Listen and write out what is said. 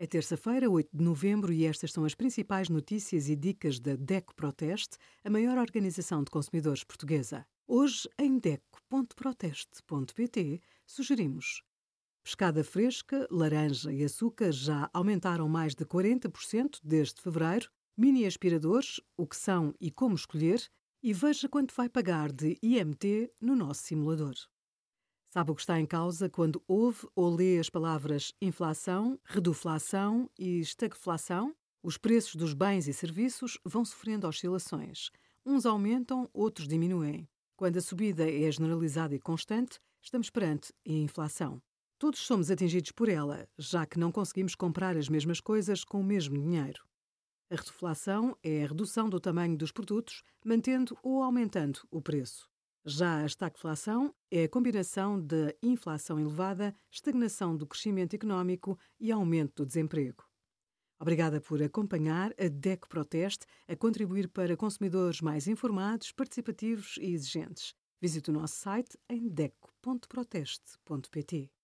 É terça-feira, 8 de novembro, e estas são as principais notícias e dicas da DECO Proteste, a maior organização de consumidores portuguesa. Hoje, em DECO.proteste.pt, sugerimos pescada fresca, laranja e açúcar já aumentaram mais de 40% desde fevereiro, mini aspiradores, o que são e como escolher, e veja quanto vai pagar de IMT no nosso simulador. Sabe o que está em causa quando ouve ou lê as palavras inflação, reduflação e estagflação? Os preços dos bens e serviços vão sofrendo oscilações. Uns aumentam, outros diminuem. Quando a subida é generalizada e constante, estamos perante a inflação. Todos somos atingidos por ela, já que não conseguimos comprar as mesmas coisas com o mesmo dinheiro. A reduflação é a redução do tamanho dos produtos, mantendo ou aumentando o preço. Já a estagflação é a combinação da inflação elevada, estagnação do crescimento económico e aumento do desemprego. Obrigada por acompanhar a DECO Proteste a contribuir para consumidores mais informados, participativos e exigentes. Visite o nosso site em deco.proteste.pt.